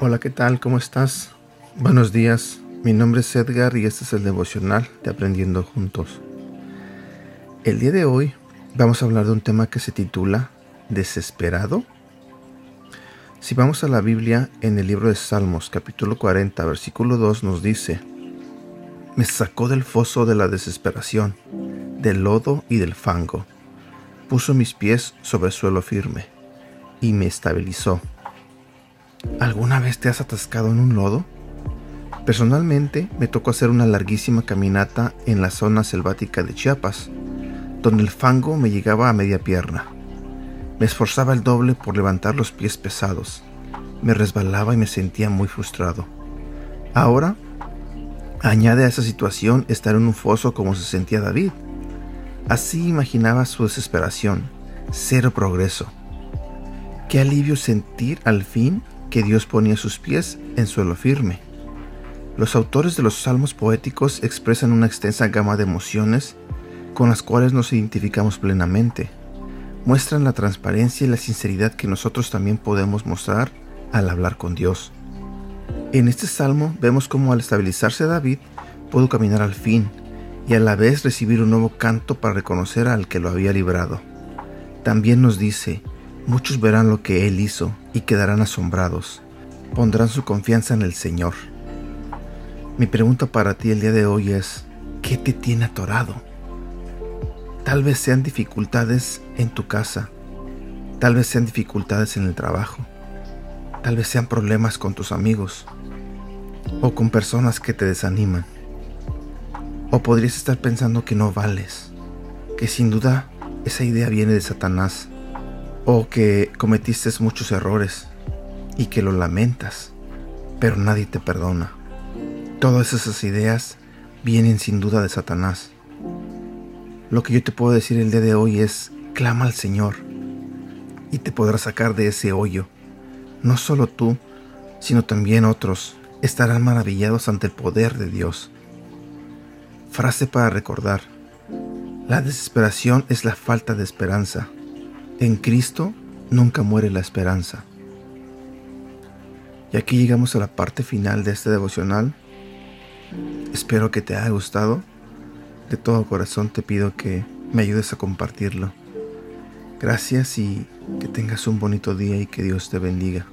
Hola, ¿qué tal? ¿Cómo estás? Buenos días. Mi nombre es Edgar y este es el devocional de Aprendiendo Juntos. El día de hoy vamos a hablar de un tema que se titula ¿Desesperado? Si vamos a la Biblia, en el libro de Salmos, capítulo 40, versículo 2, nos dice, Me sacó del foso de la desesperación, del lodo y del fango. Puso mis pies sobre suelo firme y me estabilizó. ¿Alguna vez te has atascado en un lodo? Personalmente me tocó hacer una larguísima caminata en la zona selvática de Chiapas, donde el fango me llegaba a media pierna. Me esforzaba el doble por levantar los pies pesados. Me resbalaba y me sentía muy frustrado. Ahora, añade a esa situación estar en un foso como se sentía David. Así imaginaba su desesperación, cero progreso. Qué alivio sentir al fin que Dios ponía sus pies en suelo firme. Los autores de los salmos poéticos expresan una extensa gama de emociones con las cuales nos identificamos plenamente muestran la transparencia y la sinceridad que nosotros también podemos mostrar al hablar con Dios. En este salmo vemos cómo al estabilizarse David pudo caminar al fin y a la vez recibir un nuevo canto para reconocer al que lo había librado. También nos dice, muchos verán lo que él hizo y quedarán asombrados, pondrán su confianza en el Señor. Mi pregunta para ti el día de hoy es, ¿qué te tiene atorado? Tal vez sean dificultades en tu casa, tal vez sean dificultades en el trabajo, tal vez sean problemas con tus amigos o con personas que te desaniman. O podrías estar pensando que no vales, que sin duda esa idea viene de Satanás, o que cometiste muchos errores y que lo lamentas, pero nadie te perdona. Todas esas ideas vienen sin duda de Satanás. Lo que yo te puedo decir el día de hoy es, clama al Señor y te podrá sacar de ese hoyo. No solo tú, sino también otros estarán maravillados ante el poder de Dios. Frase para recordar. La desesperación es la falta de esperanza. En Cristo nunca muere la esperanza. Y aquí llegamos a la parte final de este devocional. Espero que te haya gustado de todo corazón te pido que me ayudes a compartirlo. Gracias y que tengas un bonito día y que Dios te bendiga.